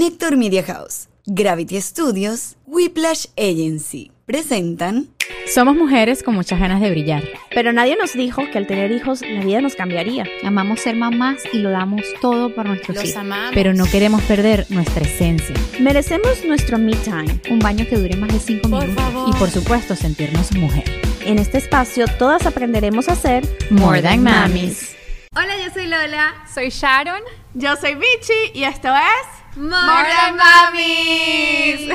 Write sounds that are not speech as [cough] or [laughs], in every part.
Connector Media House, Gravity Studios, Whiplash Agency presentan Somos mujeres con muchas ganas de brillar. Pero nadie nos dijo que al tener hijos la vida nos cambiaría. Amamos ser mamás y lo damos todo por nuestros Los hijos. amamos. Pero no queremos perder nuestra esencia. Merecemos nuestro me time. Un baño que dure más de 5 Por minutos. favor. Y por supuesto sentirnos mujer. En este espacio todas aprenderemos a ser More than mamis. Hola, yo soy Lola. Soy Sharon. Yo soy Vichy y esto es More Mamis.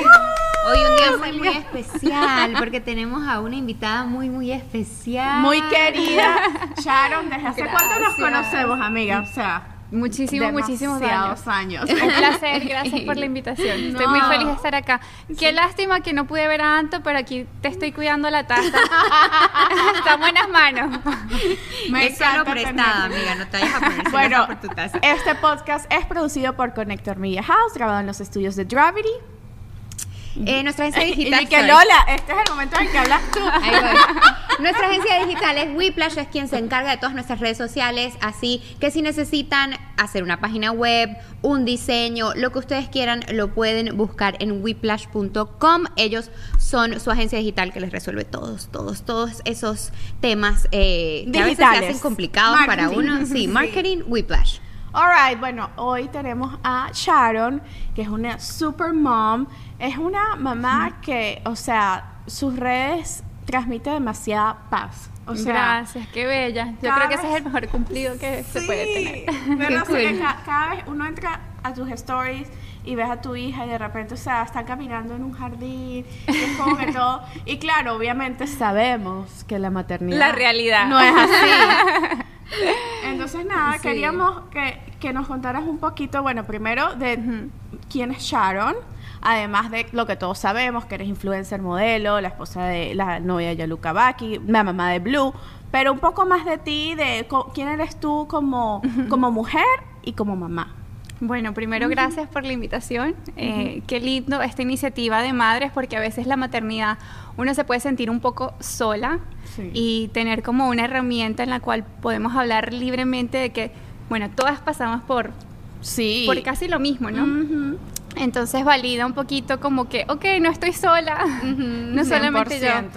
Hoy un día muy, muy especial porque tenemos a una invitada muy, muy especial. muy querida [laughs] Sharon. ¿Desde hace cuánto nos conocemos, amiga? O sea, Muchísimos, muchísimos años. años. [laughs] Un placer, gracias por la invitación. Estoy No. muy feliz de estar acá. Qué lástima que no pude ver a Anto, pero aquí te estoy cuidando la taza. [laughs] Está en buenas manos. Me es prestada, amiga. No te vayas a poner Bueno, por tu taza. este podcast es producido por Connector Media House, grabado en los estudios de Gravity. Eh, nuestra agencia [laughs] Y digital. que sorry. Lola, este es el momento en que hablas tú. Ahí voy. [laughs] Nuestra agencia digital es Whiplash, es quien se encarga de todas nuestras redes sociales, así que si necesitan hacer una página web, un diseño, lo que ustedes quieran, lo pueden buscar en whiplash.com. Ellos son su agencia digital que les resuelve todos, todos, todos esos temas eh, que a veces se hacen complicados para uno. [laughs] Sí, marketing, Whiplash. Alright, bueno, hoy tenemos a Sharon, que es una super mom. Es una mamá que, o sea, sus redes transmite demasiada paz. O sea, gracias, qué bella. Yo creo que ese es el mejor cumplido que se puede tener. ¿verdad? [laughs] Qué O sea, cool. que cada vez uno entra a tus stories y ves a tu hija y de repente, o sea, está caminando en un jardín y es como que todo. Y claro, obviamente sabemos que la maternidad. La realidad. No es así. [laughs] Entonces, nada, Sí. queríamos que, que nos contaras un poquito, bueno, primero de quién es Sharon. Además de lo que todos sabemos, que eres influencer modelo, la esposa de la novia de Yaluka Baki, la mamá de Blue, pero un poco más de ti, de quién eres tú como, como mujer y como mamá. Bueno, primero gracias por la invitación. Eh, qué lindo esta iniciativa de madres porque a veces la maternidad uno se puede sentir un poco sola Sí. y tener como una herramienta en la cual podemos hablar libremente de que, bueno, todas pasamos por, Sí. por casi lo mismo, ¿no? Entonces valida un poquito como que, ok, no estoy sola, no solamente yo. 100%.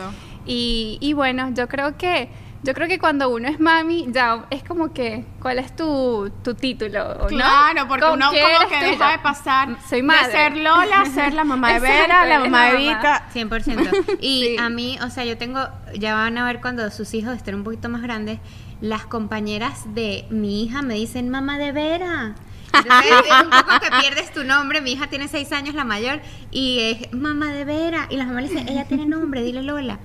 Y, y bueno, yo creo que yo creo que cuando uno es mami, ya es como que, ¿cuál es tu, tu título? ¿no? Claro, porque ¿Con uno como que deja de pasar Soy madre. de ser Lola a ser la mamá de [laughs] Vera, la mamá de. Vita. 100%. [laughs] Y Sí. a mí, o sea, yo tengo, ya van a ver cuando sus hijos estén un poquito más grandes, las compañeras de mi hija me dicen mamá de Vera. Es un poco que pierdes tu nombre. Mi hija tiene seis años, la mayor, y es mamá de Vera. Y las mamás le dicen, ella tiene nombre, dile Lola.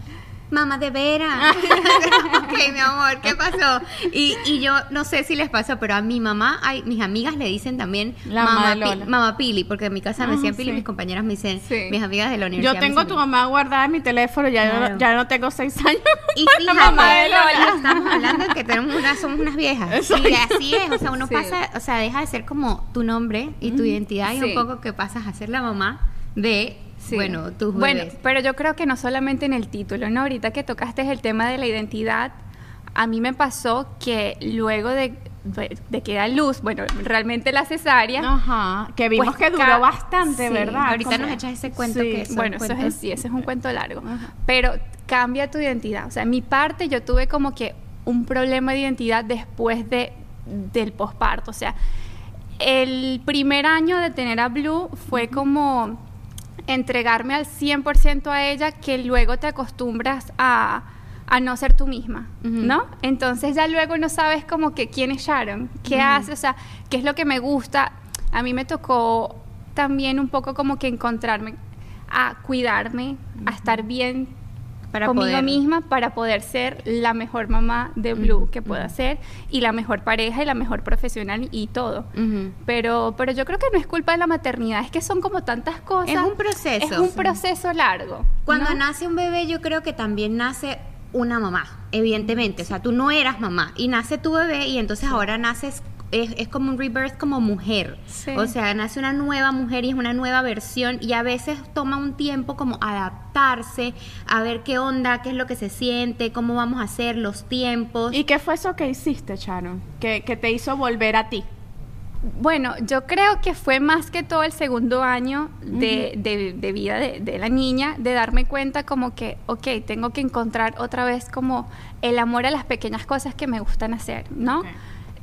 Mamá de Vera. [laughs] ok, mi amor, ¿qué pasó? Y, y yo no sé si les pasó, pero a mi mamá, mis amigas le dicen también La mamá mamá, de Pi- mamá Pili, porque en mi casa me Ah, decían Pili, sí. mis compañeras me dicen, Sí. mis amigas de la universidad. Yo tengo a tu mamá guardada en mi teléfono, ya, Claro. no, ya no tengo seis años. Y [laughs] La fíjate, mamá de Lola. estamos hablando de que tenemos una, [laughs] somos unas viejas. Exacto. Y así es, o sea, uno Sí. pasa, o sea, deja de ser como tu nombre y tu identidad y Sí. un poco que pasas a ser la mamá de, Sí. bueno, tus Bueno, bebés. pero yo creo que no solamente en el título, ¿no? Ahorita que tocaste el tema de la identidad, a mí me pasó que luego de, de que da luz, bueno, realmente la cesárea, Ajá, que vimos Pues que duró bastante, sí, ¿verdad? Ahorita nos echas ese cuento Sí. que bueno, eso es, sí, ese es un cuento largo, Ajá. pero cambia tu identidad. O sea, en mi parte yo tuve como que un problema de identidad después de, del posparto. O sea, el primer año de tener a Blue fue como entregarme al 100% a ella que luego te acostumbras a, a no ser tú misma. ¿no? Entonces ya luego no sabes como que quién es Sharon, qué hace, o sea, qué es lo que me gusta. A mí me tocó también un poco como que encontrarme a cuidarme, a estar bien Para conmigo poder- misma para poder ser la mejor mamá de Blue que pueda ser y la mejor pareja y la mejor profesional y todo. Pero, pero yo creo que no es culpa de la maternidad, es que son como tantas cosas. Es un proceso. Es un proceso largo. Cuando ¿no? nace un bebé, yo creo que también nace una mamá, evidentemente. O sea, tú no eras mamá y nace tu bebé y entonces ahora naces, es, es como un rebirth como mujer. Sí. O sea, nace una nueva mujer y es una nueva versión y a veces toma un tiempo como adaptarse, a ver qué onda, qué es lo que se siente, cómo vamos a hacer los tiempos. ¿Y qué fue eso que hiciste, Sharon? Que, que te hizo volver a ti. Bueno, yo creo que fue más que todo el segundo año de, de- de vida de, de la niña, de darme cuenta como que, ok, tengo que encontrar otra vez como el amor a las pequeñas cosas que me gustan hacer, ¿no?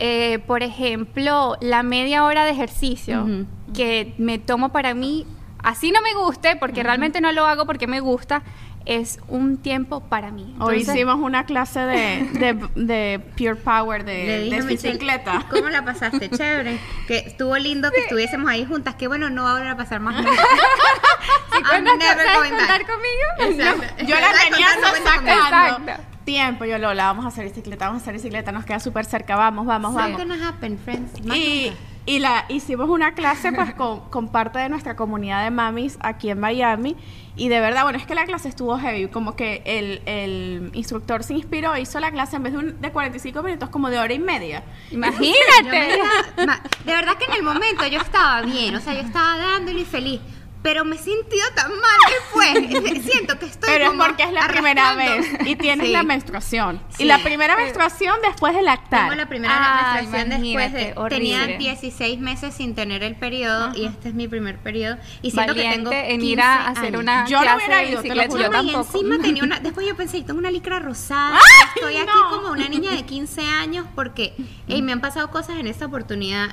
Eh, por ejemplo, la media hora de ejercicio Ujú. que me tomo para mí, así no me guste, porque realmente no lo hago porque me gusta, es un tiempo para mí. Hoy Entonces, hicimos una clase de, de, de Pure Power Le de, dije de bicicleta. ¿Cómo la pasaste? [laughs] Chévere. Que estuvo lindo que estuviésemos ahí juntas. Que bueno, no va a volver a pasar más nunca. [laughs] I'm ¿cuentas- never sabes going contar back. conmigo? Exacto. Yo la tenía no sacando Exacto. Tiempo. Yo, Lola, vamos a hacer bicicleta, vamos a hacer bicicleta, nos queda súper cerca, vamos, vamos, vamos. gonna happen, friends? Y, y la hicimos una clase pues [laughs] con, con parte de nuestra comunidad de mamis aquí en Miami y de verdad, bueno, es que la clase estuvo heavy, como que el, el instructor se inspiró, hizo la clase en vez de, un- de 45 minutos como de hora y media. Yo me Imagínate. la- ma- de verdad que en el momento yo estaba bien, o sea, yo estaba dándole y feliz. Pero me he sentido tan mal después. [laughs] Siento que estoy Pero es como porque es la primera vez y tienes Sí. la menstruación. Sí. Y la primera menstruación después de lactar. Tengo la primera Ay, menstruación después de... imagínate, Tenía horrible. 16 meses sin tener el periodo y este es mi primer periodo. Y siento que tengo Valiente 15 en ir a hacer años. una Yo no hubiera ido, te lo juro. Yo Chama, y tampoco. encima [laughs] tenía una. Después yo pensé, tengo una licra rosada. Estoy aquí no! como una niña de 15 años porque ey, me han pasado cosas en esta oportunidad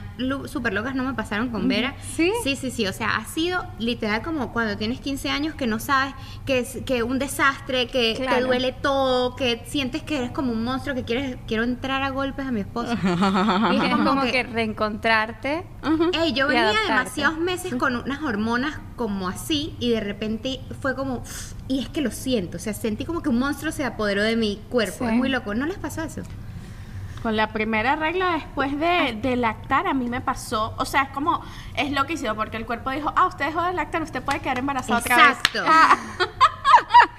súper locas, no me pasaron con Vera. ¿Sí? Sí, sí, sí. O sea, ha sido literal como cuando tienes 15 años que no sabes que es que un desastre, que te duele todo, que sientes que eres como un monstruo, que quieres quiero entrar a golpes a mi esposo. [laughs] Y es como como que- que reencontrarte. Ey, yo venía adaptarte. demasiados meses con unas hormonas como así y de repente fue como y es que lo siento, o sea, sentí como que un monstruo se apoderó de mi cuerpo, Sí. es muy loco, ¿no les pasó eso? Con la primera regla después de, de lactar a mí me pasó, o sea, es como, es loquísimo porque el cuerpo dijo, ah, usted dejó de lactar, usted puede quedar embarazada otra vez. Exacto.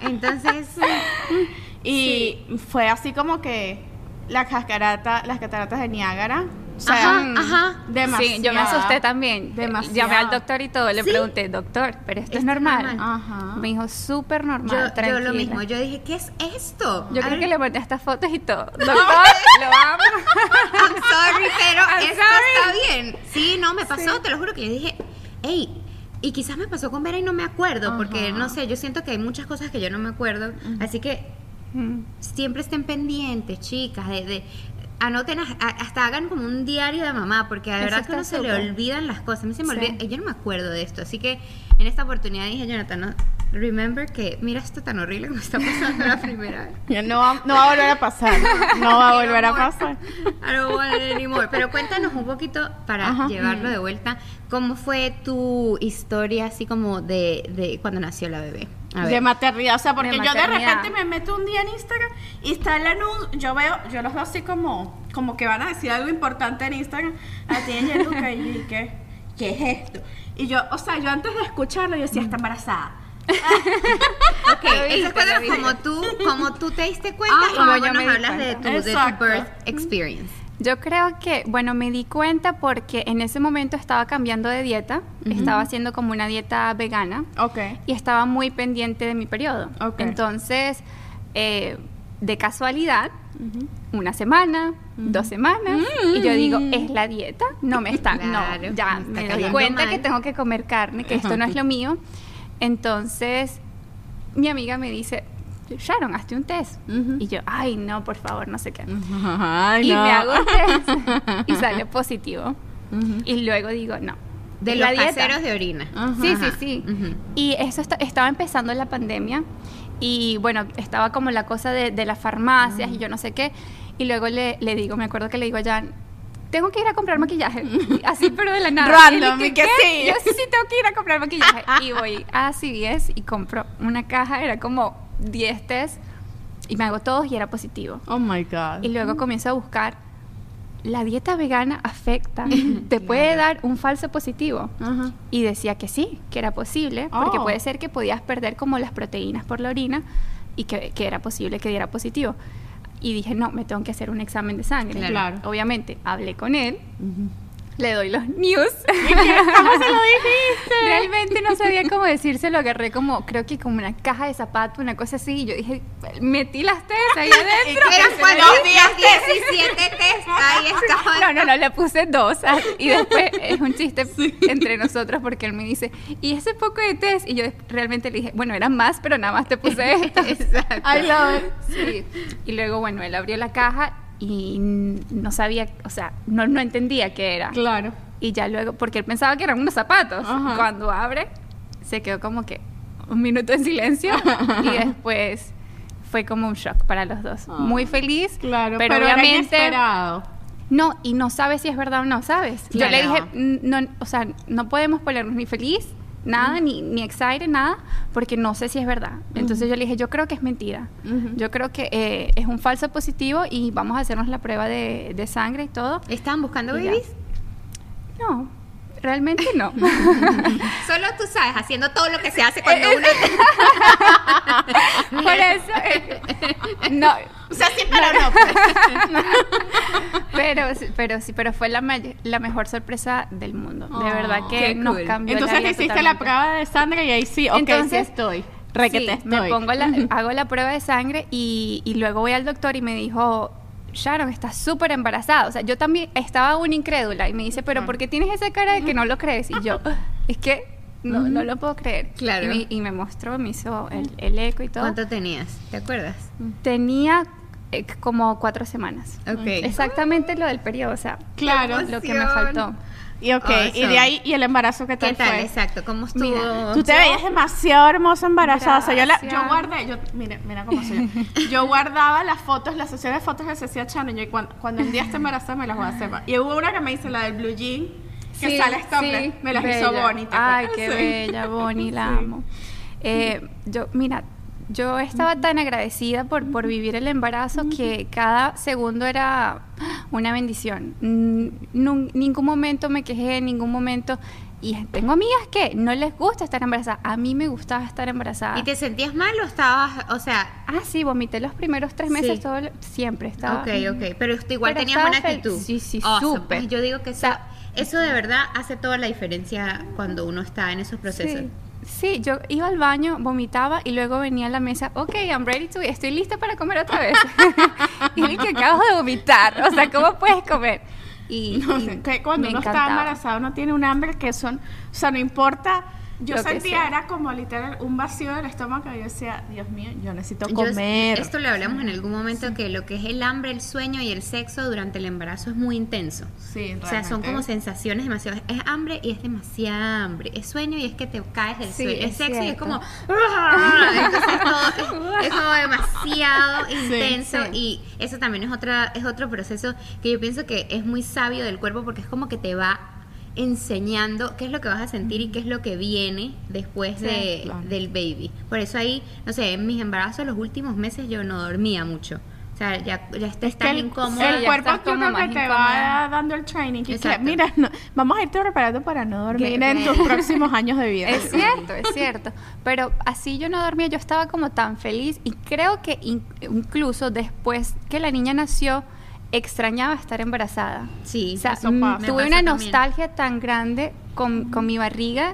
[laughs] Entonces, [laughs] Y fue así como que la cascarata, las cataratas de Niágara, o sea, Ajá, ajá. demasiado. Sí, yo me asusté también. Demasiado. Llamé al doctor y todo. Le ¿Sí? pregunté, doctor, ¿pero esto es normal? normal. Ajá. Me dijo, súper normal, yo, yo lo mismo, yo dije, ¿qué es esto? Yo creo que le mandé estas fotos y todo. [laughs] Doctor, lo amo. [laughs] I'm sorry, pero I'm esto sorry. está bien. Sí, no, me pasó, te lo juro que yo dije, hey, y quizás me pasó con Vera y no me acuerdo, porque no sé, yo siento que hay muchas cosas que yo no me acuerdo, así que Mm. siempre estén pendientes, chicas, de, de- anoten, hasta hagan como un diario de mamá, porque de Eso verdad que uno se le olvidan las cosas. A mí se me Sí. olvida, yo no me acuerdo de esto, así que en esta oportunidad dije, Jonathan, no, remember que mira esto tan horrible que me está pasando la primera vez. Ya no, va, no va a volver a pasar, no va a [laughs] volver a pasar. I don't want it anymore. Pero cuéntanos un poquito para Ajá. llevarlo de vuelta. ¿Cómo fue tu historia así como de, de cuando nació la bebé? De maternidad, o sea, porque De yo de repente me meto un día en Instagram y está el anuncio, yo veo, yo los veo así como, como que van a decir algo importante en Instagram, a ti y a Luca, y yo, ¿y qué, qué es esto? Y yo, o sea, yo antes de escucharlo, yo decía, está embarazada. [laughs] Ok, [laughs] como tú, como tú te diste cuenta Ajá, y luego nos hablas de tu, de tu birth experience. Yo creo que, bueno, me di cuenta porque en ese momento estaba cambiando de dieta, estaba haciendo como una dieta vegana Ok. y estaba muy pendiente de mi periodo. Ok. Entonces, eh, de casualidad, una semana, dos semanas, y yo digo, es la dieta, no me está, Claro, no, ya me me doy cuenta mal. que tengo que comer carne, que esto no es lo mío. Entonces, mi amiga me dice, Sharon, hazte un test. Y yo, ay, no, por favor, no sé qué. [laughs] Ay, y no. me hago un test [laughs] y sale positivo. Y luego digo, no. De los la dieta. caseros de orina. Sí, sí, sí. Y eso esta- estaba empezando la pandemia y bueno, estaba como la cosa de, de las farmacias y yo no sé qué. Y luego le, le digo, me acuerdo que le digo a Jan, tengo que ir a comprar maquillaje. [laughs] Así, pero de la nada. Random, Y que sí. Yo sí, sí, tengo que ir a comprar maquillaje. Y voy a CVS y compro una caja, era como 10 test y me hago todos y era positivo. Oh my God. Y luego comienzo a buscar, la dieta vegana afecta, [laughs] te puede dar un falso positivo. Y decía que sí, que era posible, porque Oh. puede ser que podías perder como las proteínas por la orina y que, que era posible que diera positivo. Y dije, no, me tengo que hacer un examen de sangre. Claro. Obviamente, hablé con él, le doy los news. ¿Cómo se lo dijiste? [laughs] Realmente no sabía cómo decírselo, agarré como, creo que como una caja de zapatos, una cosa así, y yo dije, metí las test ahí [laughs] adentro. Eran [laughs] días días, 17 test, ahí estaban No, no, no, le puse dos. ah, Y después es un chiste entre nosotros porque él me dice, ¿y ese poco de test? Y yo realmente le dije, bueno, eran más, pero nada más te puse esto. Exacto. I love it. Sí. Y luego, bueno, él abrió la caja y no sabía, o sea, no, no entendía qué era. Claro. Y ya luego, porque él pensaba que eran unos zapatos. Ajá. Cuando abre, se quedó como que un minuto en silencio y [laughs] después fue como un shock para los dos. Ah. Muy feliz, Claro, pero, pero, era obviamente inesperado. no, y no sabes si es verdad o no, ¿sabes? Yo le dije, "N- no, o sea, no podemos ponernos ni feliz, nada, ni, ni excited, nada, porque no sé si es verdad. Entonces yo le dije, yo creo que es mentira. Yo creo que eh, es un falso positivo y vamos a hacernos la prueba de, de sangre y todo. ¿Estaban buscando Y ya. babies? No, realmente no. [laughs] Solo tú sabes, haciendo todo lo que se hace cuando uno... [laughs] Por eso, eh, no, O sea, sí, pero no. pues. [laughs] pero, pero sí, pero fue la, may- la mejor sorpresa del mundo. De verdad que nos cool. cambió Entonces la vida hiciste la prueba de sangre y ahí sí, ok, sí Entonces, estoy. Re que Sí, te me estoy. pongo la, [laughs] hago la prueba de sangre y, y luego voy al doctor y me dijo, Sharon, estás súper embarazada. O sea, yo también estaba aún incrédula y me dice, pero ¿por qué tienes esa cara de que no lo crees? Y yo, es que no, no lo puedo creer. Claro. Y me, y me mostró, me hizo el, el eco y todo. ¿Cuánto tenías? ¿Te acuerdas? Tenía eh, como cuatro semanas. Ok. Exactamente lo del periodo, o sea, Claro. lo que me faltó. Y ok, y de ahí, y el embarazo que ¿Qué tal tal? fue. Exacto. ¿Cómo estuvo? Mira, Tú te veías demasiado hermosa embarazada. O sea, yo, la- guardé, yo, mira, mira cómo soy yo. [laughs] Yo guardaba las fotos, las sesiones de fotos que se hacía Chano. Y yo, cuando, cuando un día esté embarazada, me las voy a hacer. Y hubo una que me hice, la del blue jean, que Sí, sale topless. sí, me las bella. hizo Bonnie. ¿te Ay, qué bella, Bonnie, la [laughs] amo. Eh, yo, mira, yo estaba tan agradecida por, por vivir el embarazo que cada segundo era una bendición. Nun- ningún momento me quejé, en ningún momento. Y tengo amigas que no les gusta estar embarazada. A mí me gustaba estar embarazada. ¿Y te sentías mal o estabas, o sea, Ah, sí, vomité los primeros tres meses, Sí. todo, el- siempre estaba. ok, ok, pero igual Pero tenías buena actitud? sí, sí, Awesome. súper. Ay, Yo digo que eso, O sea, eso de verdad hace toda la diferencia cuando uno está en esos procesos. Sí. Sí, yo iba al baño, vomitaba y luego venía a la mesa, ok, I'm ready to, estoy lista para comer otra vez. [laughs] y vi que acabo de vomitar, o sea, ¿cómo puedes comer? Y, No y sé, que cuando uno está embarazado uno tiene un hambre que son, o sea, no importa. Yo sentía era como literal un vacío del estómago y yo decía, Dios mío, yo necesito Yo- comer. esto lo hablamos en algún momento que lo que es el hambre, el sueño y el sexo durante el embarazo es muy intenso. Sí, O sea, son como sensaciones demasiado. Es hambre y es demasiada hambre. Es sueño y es que te caes del Sí, sueño. Es es sexo y es como. Entonces, todo es, [laughs] es como demasiado intenso. sí. Y eso también es, otra, es otro proceso que yo pienso que es muy sabio del cuerpo porque es como que te va enseñando qué es lo que vas a sentir y qué es lo que viene después Sí, de, claro. del baby. Por eso ahí, no sé, en mis embarazos los últimos meses yo no dormía mucho. O sea, ya, ya está, Es estás el, incómodo. El cuerpo yo como creo que te va dando el training. Y que, mira, no, vamos a irte preparando para no dormir en tus próximos años de vida. Es cierto, es cierto. Pero así yo no dormía, yo estaba como tan feliz y creo que in- incluso después que la niña nació, extrañaba estar embarazada. Sí, O sea, eso mm, pasa. Tuve pasa una también. nostalgia tan grande con, con mi barriga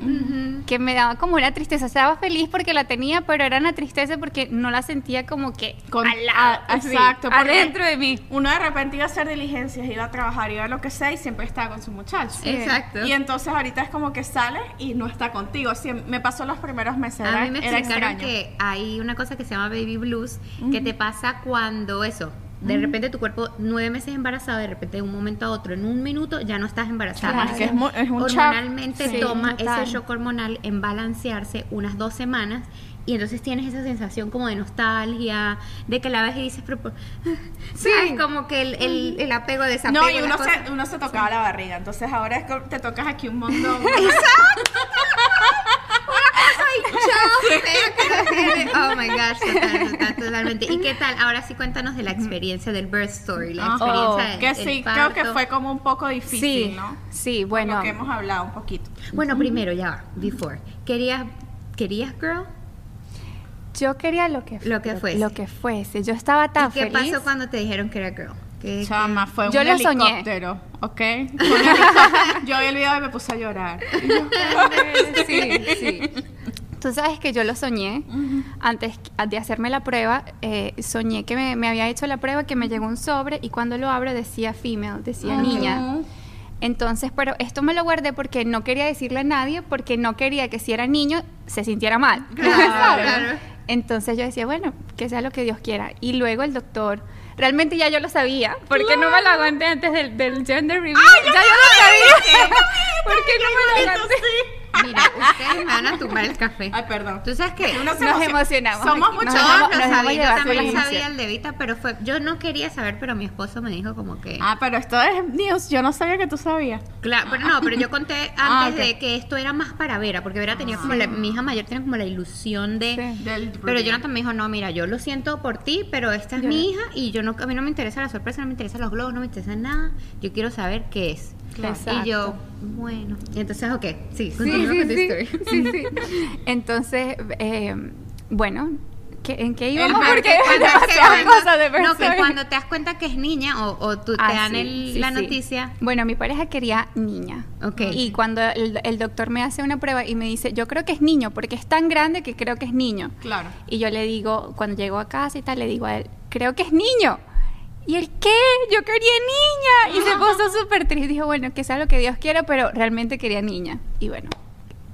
que me daba como una tristeza. Estaba feliz porque la tenía, pero era una tristeza porque no la sentía como que Con- al lado, a- así, exacto, adentro de mí. Uno de repente iba a hacer diligencias, iba a trabajar, iba a lo que sea y siempre estaba con su muchacho. Exacto. Y entonces ahorita es como que sale y no está contigo. Sí, me pasó los primeros meses. A era, mí me era extraño. que hay una cosa que se llama baby blues que te pasa cuando eso, de repente tu cuerpo nueve meses embarazado, de repente de un momento a otro, en un minuto ya no estás embarazada. Claro, es que es es un. Hormonalmente toma ese shock hormonal en balancearse unas dos semanas y entonces tienes esa sensación como de nostalgia, de que la ves y dices, pero, [laughs] Sí. ¿sabes? Como que el, el, el apego, desapego. No, y uno se, uno se tocaba la barriga. Entonces ahora es que te tocas aquí un montón. [laughs] [laughs] [laughs] Oh my gosh, total, total, totalmente. ¿Y qué tal? Ahora sí cuéntanos de la experiencia del birth story, la experiencia del que sí, el creo que parto. fue como un poco difícil, Sí, ¿no? sí, bueno. Lo que hemos hablado un poquito. Bueno, primero ya va, before. ¿Querías, querías girl? Yo quería lo que Lo que fuese. Lo que fuese. Yo estaba tan ¿Y qué feliz. pasó cuando te dijeron que era girl? ¿Qué- Chama, fue Yo un lo soñé. helicóptero, ¿ok? Helicóptero. Yo vi el video y me puse a llorar. [laughs] sí, sí. Tú sabes que yo lo soñé antes de hacerme la prueba. eh, soñé que me, me había hecho la prueba, que me llegó un sobre y cuando lo abro decía female, decía niña. Entonces, pero esto me lo guardé porque no quería decirle a nadie, porque no quería que si era niño se sintiera mal. [laughs] ¿sabes? Entonces yo decía, bueno, que sea lo que Dios quiera. Y luego el doctor, realmente ya yo lo sabía, porque no me lo aguanté antes del, del gender review. ya yo lo sabía. [laughs] porque no me lo aguanté. Mira, ustedes me van a tumbar el café. Ay, perdón. Tú sabes se Nos emociona. emocionamos. Somos muchos. dejamos sabía, yo también sabía el de Vita, pero fue, yo no quería saber, pero mi esposo me dijo como que... Ah, pero esto es news. Yo no sabía que tú sabías. Claro, pero no, pero yo conté antes Ah, ok. de que esto era más para Vera, porque Vera tenía como la, mi hija mayor tiene como la ilusión de... Sí. Del Pero. Jonathan me dijo, no, mira, yo lo siento por ti, pero esta es Yo mi no. hija y yo no, a mí no me interesa la sorpresa, no me interesan los globos, no me interesa nada. Yo quiero saber qué es. Y yo, bueno. Entonces, ok, sí, Sí, sí, con tu sí, historia. sí, sí. [laughs] Entonces, eh, bueno, ¿qué- ¿en qué íbamos? Porque de No, que cuando te das cuenta que es niña o, o tú te Ah, dan sí, el- sí, la sí. noticia. Bueno, mi pareja quería niña. Ok. Y cuando el, el doctor me hace una prueba y me dice, yo creo que es niño, porque es tan grande que creo que es niño. Claro. Y yo le digo, cuando llego a casa y tal, le digo a él, creo que es niño. ¿Y él qué? Yo quería niña. Y se puso [laughs] súper triste. Dijo, bueno, que sea lo que Dios quiera, pero realmente quería niña. Y bueno,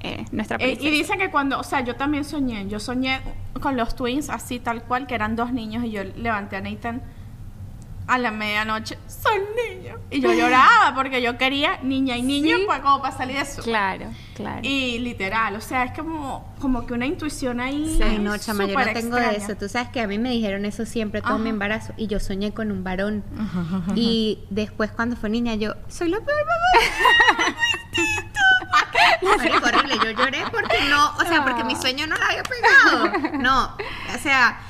eh, nuestra Eh, y dicen que cuando, o sea, yo también soñé, yo soñé con los twins así tal cual, que eran dos niños y yo levanté a Nathan a la medianoche, son niños. Y yo lloraba porque yo quería niña y niño Sí. pues, como para salir de eso. Claro, claro. Y literal, o sea, es como, como que una intuición ahí. Ay, no, chama, yo no tengo de eso. Tú sabes que a mí me dijeron eso siempre, todo Ajá. mi embarazo. Y yo soñé con un varón. Y después, cuando fue niña, yo, soy la peor mamá. Horrible. Yo lloré porque no, o sea, porque mi sueño no la había pegado. No, o sea,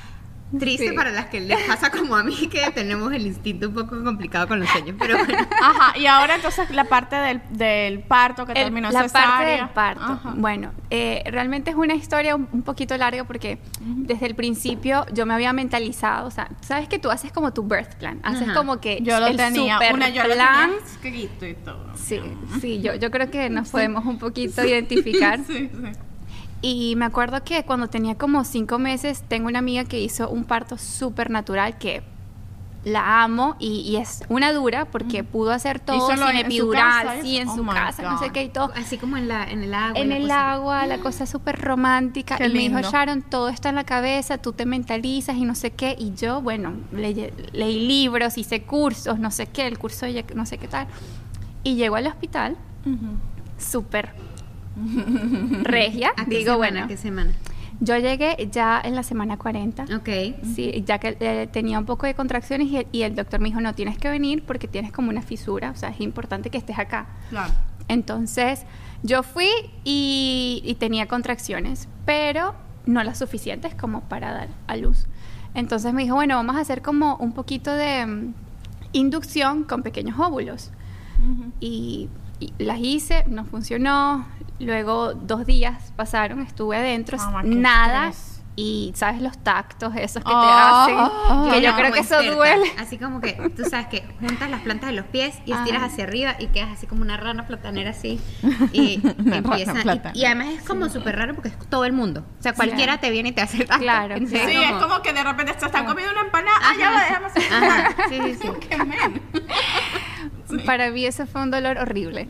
triste Sí. para las que les pasa como a mí, que tenemos el instinto un poco complicado con los sueños. Pero bueno. Ajá, y ahora entonces la parte del, del parto que El- terminó la cesárea. parte del parto. Ajá. Bueno, eh, realmente es una historia un, un poquito larga porque desde el principio yo me había mentalizado, o sea, sabes que tú haces como tu birth plan, haces Ajá. como que Yo lo el tenía, super una yo lo plan. tenía escrito y todo. Sí, sí, yo, yo creo que nos podemos un poquito identificar. [laughs] Sí, sí. Y me acuerdo que cuando tenía como cinco meses, tengo una amiga que hizo un parto súper natural que la amo y, y es una dura porque pudo hacer todo ¿Hizo lo sin en su epidural, casa, sí, en su Oh my casa, no sé qué y todo. Así como en, la, en el agua. En el cosa. agua, la cosa súper romántica. Qué y me dijo. Sharon, todo está en la cabeza, tú te mentalizas y no sé qué. Y yo, bueno, le- leí libros, hice cursos, no sé qué, el curso de no sé qué tal. Y llego al hospital, súper [laughs] regia. ¿A qué Digo, semana, bueno, ¿A qué semana? yo llegué ya en la semana 40. Ok. Sí, ya que eh, tenía un poco de contracciones y, y el doctor me dijo, no, tienes que venir porque tienes como una fisura, o sea, es importante que estés acá. Claro. Entonces, yo fui y, y tenía contracciones, pero no las suficientes como para dar a luz. Entonces me dijo, bueno, vamos a hacer como un poquito de mm, inducción con pequeños óvulos. Y las hice, no funcionó. Luego dos días pasaron, estuve adentro, qué nada. estrés. Y sabes los tactos esos que te Oh, hacen, oh, que yo no, creo como que eso experta. duele. Así como que tú sabes que juntas las plantas de los pies y estiras Ajá. hacia arriba y quedas así como una rana platanera así. [laughs] Y Una empieza. rana y-. Y, además es como súper raro porque es todo el mundo. O sea, cualquiera te viene y te hace tacto. Claro, Sí, es como que de repente se están comiendo una empanada. Ah, ya va, déjame hacer sí, sí, sí. [laughs] Para mí eso fue un dolor horrible.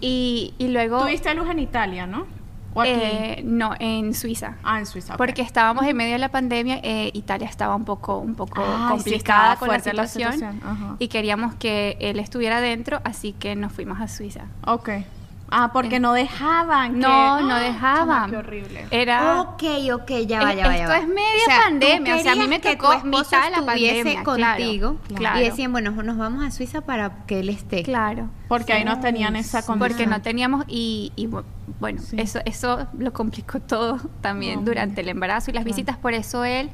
Y, y luego... Tuviste luz en Italia, ¿no? ¿O aquí? Eh, no, en Suiza. ah, en Suiza. Porque estábamos en medio de la pandemia, eh, Italia estaba un poco, un poco complicada con la situación, y queríamos que él estuviera dentro, así que nos fuimos a Suiza. Ok. Ah, porque no dejaban. que- No, no ¡Ah! dejaban. Qué horrible. Era Ok, ok, ya va, ya va. ya esto va. es media pandemia, o sea, a mí me que tocó esposo mitad de la estuviese pandemia, contigo claro. y decían, bueno, nos vamos a Suiza para que él esté. claro. Porque ahí no tenían esa condición. Porque no teníamos y, y bu- bueno, Sí. eso eso lo complicó todo también No, durante el embarazo y las Claro. visitas, por eso él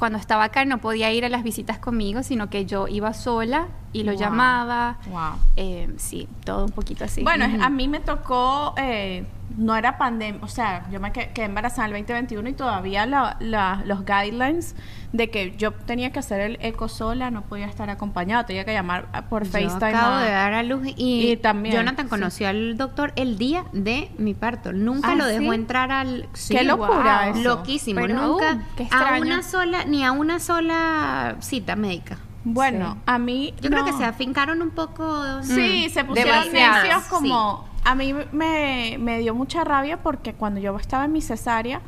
cuando estaba acá no podía ir a las visitas conmigo, sino que yo iba sola y lo Wow. llamaba. Wow. Eh, sí, todo un poquito así. Bueno, a mí me tocó eh, no era pandemia, o sea, yo me que- quedé embarazada en el 2021 y todavía la- la- los guidelines de que yo tenía que hacer el eco sola, no podía estar acompañada, tenía que llamar por Yo FaceTime. acabo a- de dar a luz y, Y también, Jonathan sí. conoció al doctor el día de mi parto. Nunca ¿Ah, lo sí? dejó entrar al. Sí, Qué locura wow. eso. Loquísimo. Pero, nunca. uh, a una sola, ni a una sola cita médica. Bueno, a mí Yo creo que se afincaron un poco. Sí, Mm, se pusieron necios como... A mí me, me dio mucha rabia porque cuando yo estaba en mi cesárea,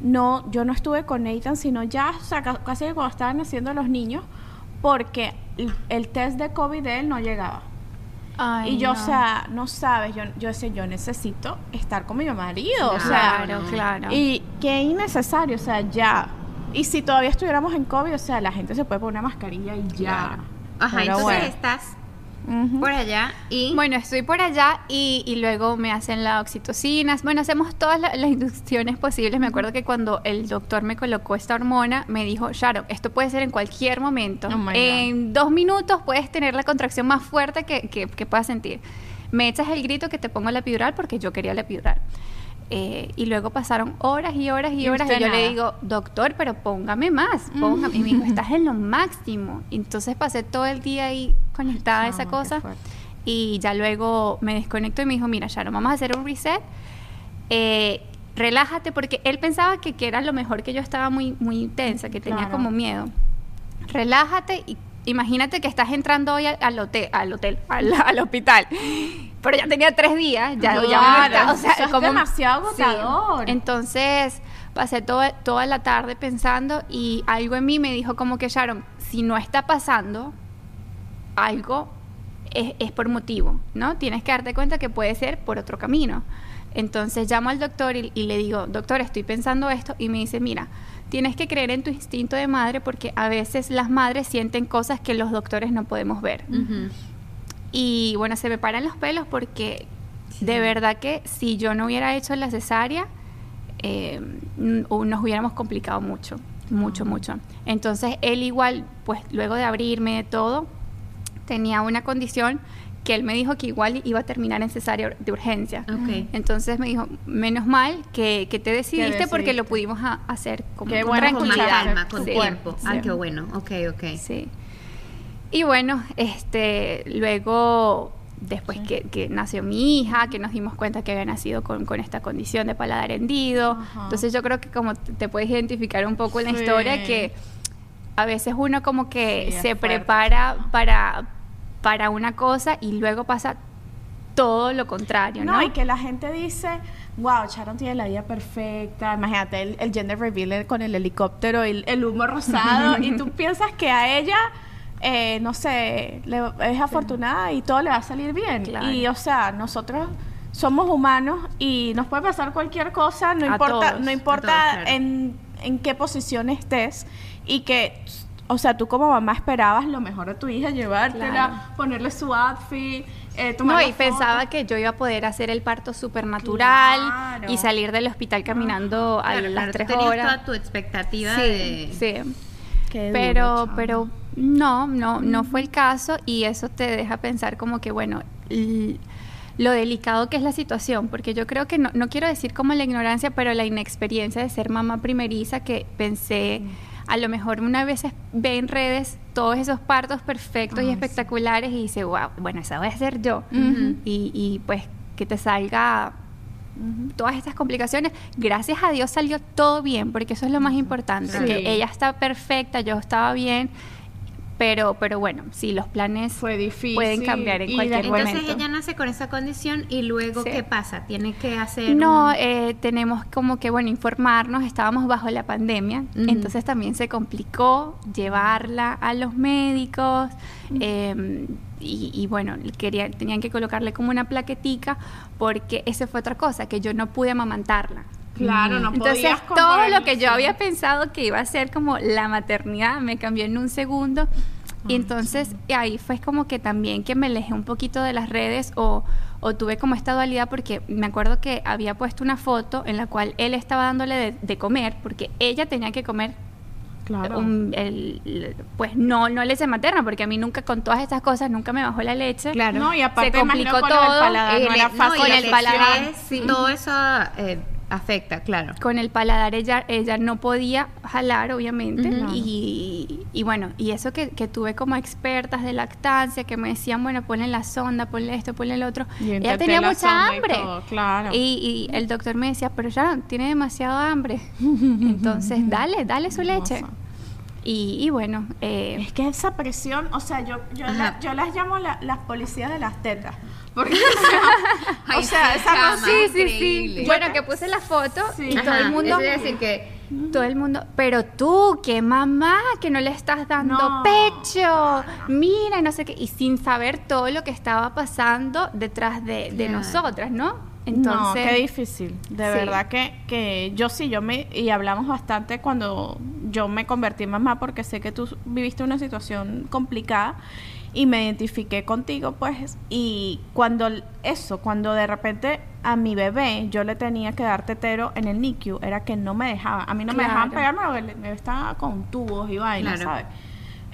no, yo no estuve con Nathan, sino ya, o sea, ca- casi que cuando estaban naciendo los niños, porque el, el test de COVID de él no llegaba. Ay, y yo, o sea, no sabes, yo, yo decía, yo necesito estar con mi marido, o sea, Claro, claro. y qué innecesario, o sea, ya. Y si todavía estuviéramos en COVID, o sea, la gente se puede poner una mascarilla y ya. Ajá, Pero entonces bueno. estás Por allá y. Bueno, estoy por allá y, y luego me hacen la oxitocina. Bueno, hacemos todas la- las inducciones posibles. Me acuerdo que cuando el doctor me colocó esta hormona, me dijo, Sharon, esto puede ser en cualquier momento. Oh en dos minutos puedes tener la contracción más fuerte que, que, que puedas sentir. Me echas el grito que te pongo la epidural porque yo quería la epidural. Eh, y luego pasaron horas y horas y Y horas y yo nada. le digo, doctor, pero póngame más, póngame. Y me dijo, estás en lo máximo. Entonces pasé todo el día ahí conectada a esa cosa. Y ya luego me desconecto y me dijo, mira, Sharon, vamos a hacer un reset. Eh, relájate, porque él pensaba que, que era lo mejor, que yo estaba muy, muy tensa, que tenía Claro. como miedo. Relájate y imagínate que estás entrando hoy al, al hotel, al hotel, al, al hospital. Pero ya tenía tres días, ya, ya Claro, está- o sea, eso es como- demasiado Sí. agotador. Entonces pasé toda, toda la tarde pensando y algo en mí me dijo como que Sharon, si no está pasando algo, es, es por motivo, ¿no? Tienes que darte cuenta que puede ser por otro camino. Entonces llamo al doctor y, y le digo, doctor, estoy pensando esto, y me dice, mira, tienes que creer en tu instinto de madre porque a veces las madres sienten cosas que los doctores no podemos ver. Ujú. Y bueno, se me paran los pelos porque de verdad que si yo no hubiera hecho la cesárea, eh, o nos hubiéramos complicado mucho, mucho, mucho. Entonces él igual, pues luego de abrirme de todo, tenía una condición que él me dijo que igual iba a terminar en cesárea de urgencia. Ok. Entonces me dijo, menos mal que, que te decidiste porque lo pudimos a- hacer como Qué con bueno, Con más tranquilidad. calma, con Sí, tiempo. Ah, qué bueno. Ok, ok. Sí. Y bueno, este, luego, después que, que nació mi hija, que nos dimos cuenta que había nacido con, con esta condición de paladar hendido. Ajá. Entonces yo creo que como te puedes identificar un poco en la Sí. historia, que a veces uno como que Sí, se prepara para, para una cosa y luego pasa todo lo contrario, ¿no? No, y que la gente dice, wow, Sharon tiene la vida perfecta. Imagínate el, el gender reveal con el helicóptero y el, el humo rosado. [laughs] y tú piensas que a ella, eh, no sé, le- es afortunada y todo le va a salir bien. Claro. Y, o sea, nosotros somos humanos y nos puede pasar cualquier cosa, no A importa, todos, no a importa todos, claro. en, en qué posición estés. Y que. O sea, tú como mamá esperabas lo mejor de tu hija, llevártela, Claro. ponerle su outfit, eh, No, y pensaba que yo iba a poder hacer el parto supernatural Claro. y salir del hospital caminando a las tres horas. toda tu expectativa Sí, de... sí. Qué pero pero no no no fue el caso y eso te deja pensar como que bueno lo delicado que es la situación porque yo creo que no, no quiero decir como la ignorancia pero la inexperiencia de ser mamá primeriza que pensé a lo mejor una vez ve en redes todos esos partos perfectos y sí. espectaculares y dice wow bueno esa voy a ser yo y, y pues que te salga todas estas complicaciones. Gracias a Dios salió todo bien, porque eso es lo más importante. Sí. Que ella está perfecta, yo estaba bien, pero, pero bueno, sí, los planes Fue difícil. pueden cambiar en y cualquier Entonces momento. ella nace con esa condición y luego Sí. ¿qué pasa? Tiene que hacer... No, un- eh, tenemos como que, bueno, informarnos, estábamos bajo la pandemia, entonces también se complicó llevarla a los médicos eh, y, y, bueno, quería, tenían que colocarle como una plaquetica porque esa fue otra cosa, que yo no pude amamantarla. Claro, no Entonces, todo lo que yo había pensado que iba a ser como la maternidad me cambió en un segundo. Y entonces ahí fue como que también que me alejé un poquito de las redes o, o tuve como esta dualidad porque me acuerdo que había puesto una foto en la cual él estaba dándole de, de comer porque ella tenía que comer Claro. un- el- el- pues no, no leche materna, porque a mí nunca con todas estas cosas nunca me bajó la leche. Claro. No, y aparte Se complicó con lo del todo, paladar, no era fácil con el el paladar. sí. Todo eso eh, afecta, claro. Con el paladar ella, ella no podía jalar, obviamente. Y, y bueno, y eso que, que tuve como expertas de lactancia que me decían, bueno, ponle la sonda, ponle esto, ponle el otro. Y ella tenía mucha y hambre. todo, claro. Y, y el doctor me decía, pero ya tiene demasiado hambre. [laughs] Entonces, dale, dale su leche. Y, y bueno, eh, Es que esa presión, o sea, yo, yo, la- yo las llamo la- las policías de las tetas. Porque, [laughs] o sea, esa cosa- sí, sí, sí. Bueno, que puse la foto Sí. y todo Ajá, el mundo... a decir que Todo el mundo, pero tú, qué mamá, que no le estás dando No. pecho, mira, y no sé qué, y sin saber todo lo que estaba pasando detrás de, de nosotras, ¿no? no, Entonces, qué difícil. De Sí. verdad que, que yo sí, yo me, y hablamos bastante cuando yo me convertí en mamá, porque sé que tú viviste una situación complicada y me identifiqué contigo, pues, y cuando eso, cuando de repente a mi bebé yo le tenía que dar tetero en el NICU, era que no me dejaba, a mí no me dejaban pegarme me estaba con tubos y vainas, Claro. ¿sabes?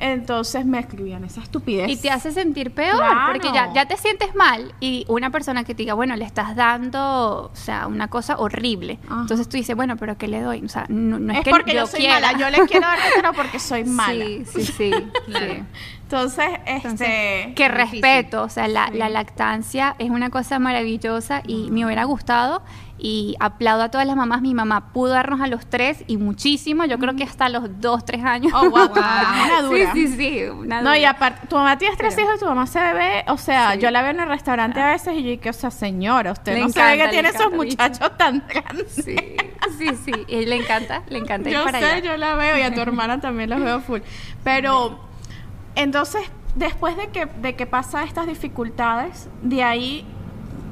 Entonces me escribían esa estupidez. y te hace sentir peor, Claro. porque ya, ya te sientes mal, y una persona que te diga, bueno, le estás dando, o sea, una cosa horrible, Ajá. entonces tú dices, bueno, pero ¿qué le doy? O sea, no, no es, es que porque yo, yo soy quiera. mala, yo le quiero dar tetero [laughs] porque soy mala. Sí, sí, sí. [laughs] Claro. sí. Entonces, Entonces, este... que difícil. respeto, o sea, la, Sí. la lactancia es una cosa maravillosa y me hubiera gustado y aplaudo a todas las mamás. Mi mamá pudo darnos a los tres y muchísimo, yo creo que hasta los dos, tres años. Oh, wow, Wow. [laughs] una dura. Sí, sí, sí, una No, y aparte, tu mamá tienes tres Pero- hijos y tu mamá se ve, o sea, Sí. yo la veo en el restaurante a veces y yo digo, o sea, señora, usted Le no se ve encanta, que tiene esos muchachos tan grandes. Sí, sí, sí, y le encanta, le encanta ir Yo para sé, allá. yo la veo y a tu [laughs] hermana también la veo full. Pero, entonces, después de que, de que pasa estas dificultades, de ahí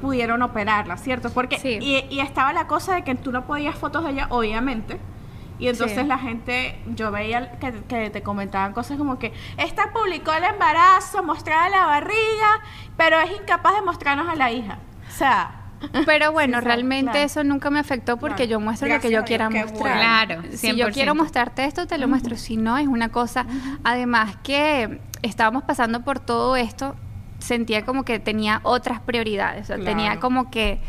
pudieron operarla, ¿cierto? Porque, Sí. y, y estaba la cosa de que tú no podías fotos de ella, obviamente. Y entonces Sí. la gente, yo veía que, que te comentaban cosas como que esta publicó el embarazo, mostraba la barriga, pero es incapaz de mostrarnos a la hija. O sea, [laughs] Pero bueno, Sí, realmente claro. eso nunca me afectó porque Claro. yo muestro lo que yo quiera mostrar. bueno. Claro, Si yo 100%. quiero mostrarte esto, te lo muestro. Si no, es una cosa. Además que estábamos pasando por todo esto, sentía como que tenía otras prioridades. O sea, Claro. tenía como que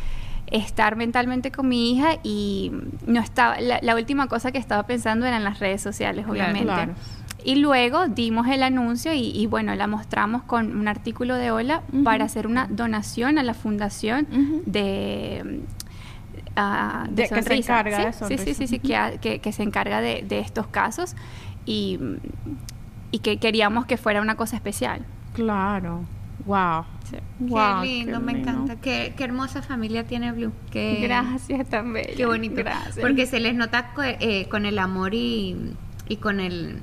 estar mentalmente con mi hija y no estaba la, la última cosa que estaba pensando era en las redes sociales obviamente claro. y luego dimos el anuncio y, y, bueno la mostramos con un artículo de Hola Ujú. para hacer una donación a la fundación de ah, De- que se encarga ¿sí? de sí, sí, sí, que se encarga de, de estos casos y, y que queríamos que fuera una cosa especial. claro. Wow. Sí. Wow, qué lindo, me encanta. Qué, qué hermosa familia tiene Blue. Qué, Gracias bella. Qué bonito. Gracias. Porque se les nota co- eh, con el amor y, y con el,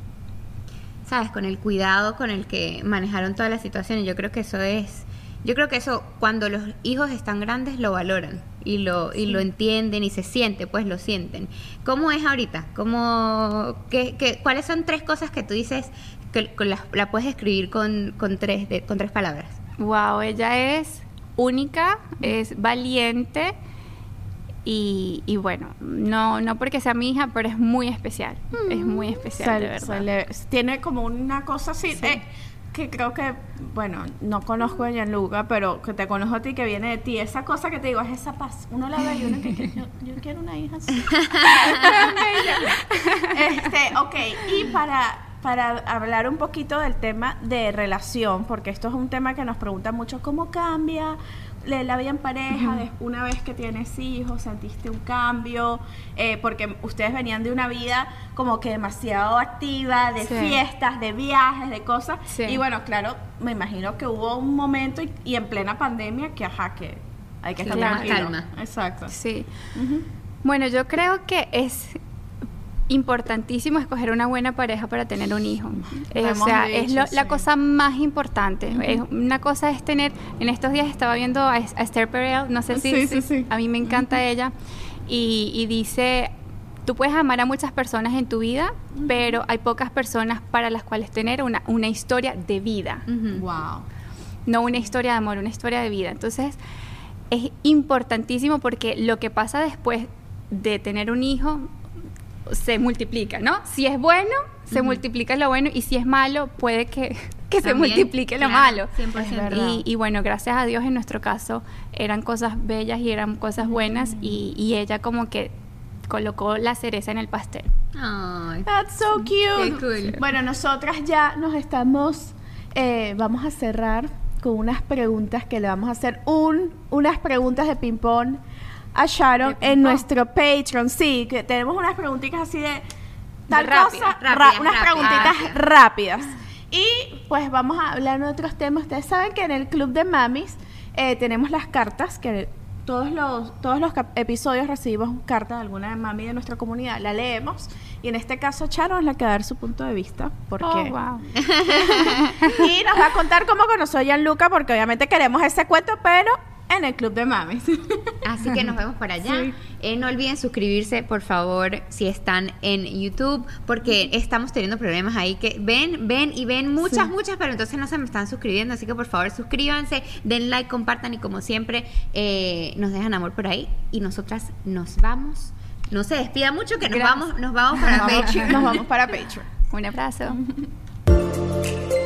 ¿sabes? Con el cuidado con el que manejaron toda la situación. Y yo creo que eso es, yo creo que eso cuando los hijos están grandes lo valoran y lo, y lo entienden y se siente, pues lo sienten. ¿Cómo es ahorita? ¿Cómo, qué, qué- ¿Cuáles son tres cosas que tú dices que con las- la, puedes escribir con, con, tres, de- con tres palabras? Wow, ella es única, es valiente y, y bueno, no, no porque sea mi hija, pero es muy especial. Es muy especial, de Se- verdad. tiene como una cosa así, eh, que creo que, bueno, no conozco a Gianluca, pero que te conozco a ti, que viene de ti. Esa cosa que te digo es esa paz. Uno la ve y uno que, que yo, yo quiero una hija así. [laughs] [laughs] este, ok, y para, para hablar un poquito del tema de relación, porque esto es un tema que nos pregunta mucho, ¿cómo cambia la vida en pareja una vez que tienes hijos? ¿Sentiste un cambio? Eh, porque ustedes venían de una vida como que demasiado activa, de Sí. fiestas, de viajes, de cosas. Sí. Y bueno, claro, me imagino que hubo un momento y, y en plena pandemia que, ajá, que hay que estar Claro. tranquilo. Calma. Exacto. Sí. Bueno, yo creo que es importantísimo escoger una buena pareja para tener un hijo. Eh, o sea, es lo- la cosa más importante. Es- una cosa es tener, en estos días estaba viendo a, a Esther Perel, no sé si, Sí, sí, sí. a mí me encanta ella, y, y dice, tú puedes amar a muchas personas en tu vida, pero hay pocas personas para las cuales tener una, una historia de vida. Wow. no una historia de amor, una historia de vida. Entonces, es importantísimo porque lo que pasa después de tener un hijo se multiplica, ¿no? Si es bueno, se multiplica lo bueno y si es malo, puede que, [laughs] que se multiplique lo claro, malo. 100%. Y, y bueno, gracias a Dios en nuestro caso eran cosas bellas y eran cosas buenas y, y ella como que colocó la cereza en el pastel. Ay. That's so cute. Qué cool. Bueno, nosotras ya nos estamos. eh, vamos a cerrar con unas preguntas que le vamos a hacer. Un, unas preguntas de ping-pong a Sharon en nuestro Patreon. Sí, que tenemos unas preguntitas así de. Tal rápidas, cosa, ra- rápidas, unas rápidas. preguntitas rápidas. Y pues vamos a hablar de otros temas. Ustedes saben que en el Club de Mamis eh, tenemos las cartas que todos los, todos los episodios recibimos carta de alguna mami de nuestra comunidad, la leemos y en este caso Charo es la que va a dar su punto de vista porque Oh, wow. [laughs] y nos va a contar cómo conoció a Gianluca porque obviamente queremos ese cuento pero en el club de mamis. [laughs] Así que nos vemos por allá. Sí. Eh, no olviden suscribirse, por favor, si están en YouTube, porque estamos teniendo problemas ahí que ven, ven y ven muchas, muchas, pero entonces no se me están suscribiendo. Así que por favor, suscríbanse, den like, compartan y como siempre, eh, nos dejan amor por ahí. Y nosotras nos vamos. No se despida mucho, que nos Gracias. vamos, nos vamos para [laughs] Patreon. Nos vamos para Patreon. Un abrazo. [laughs]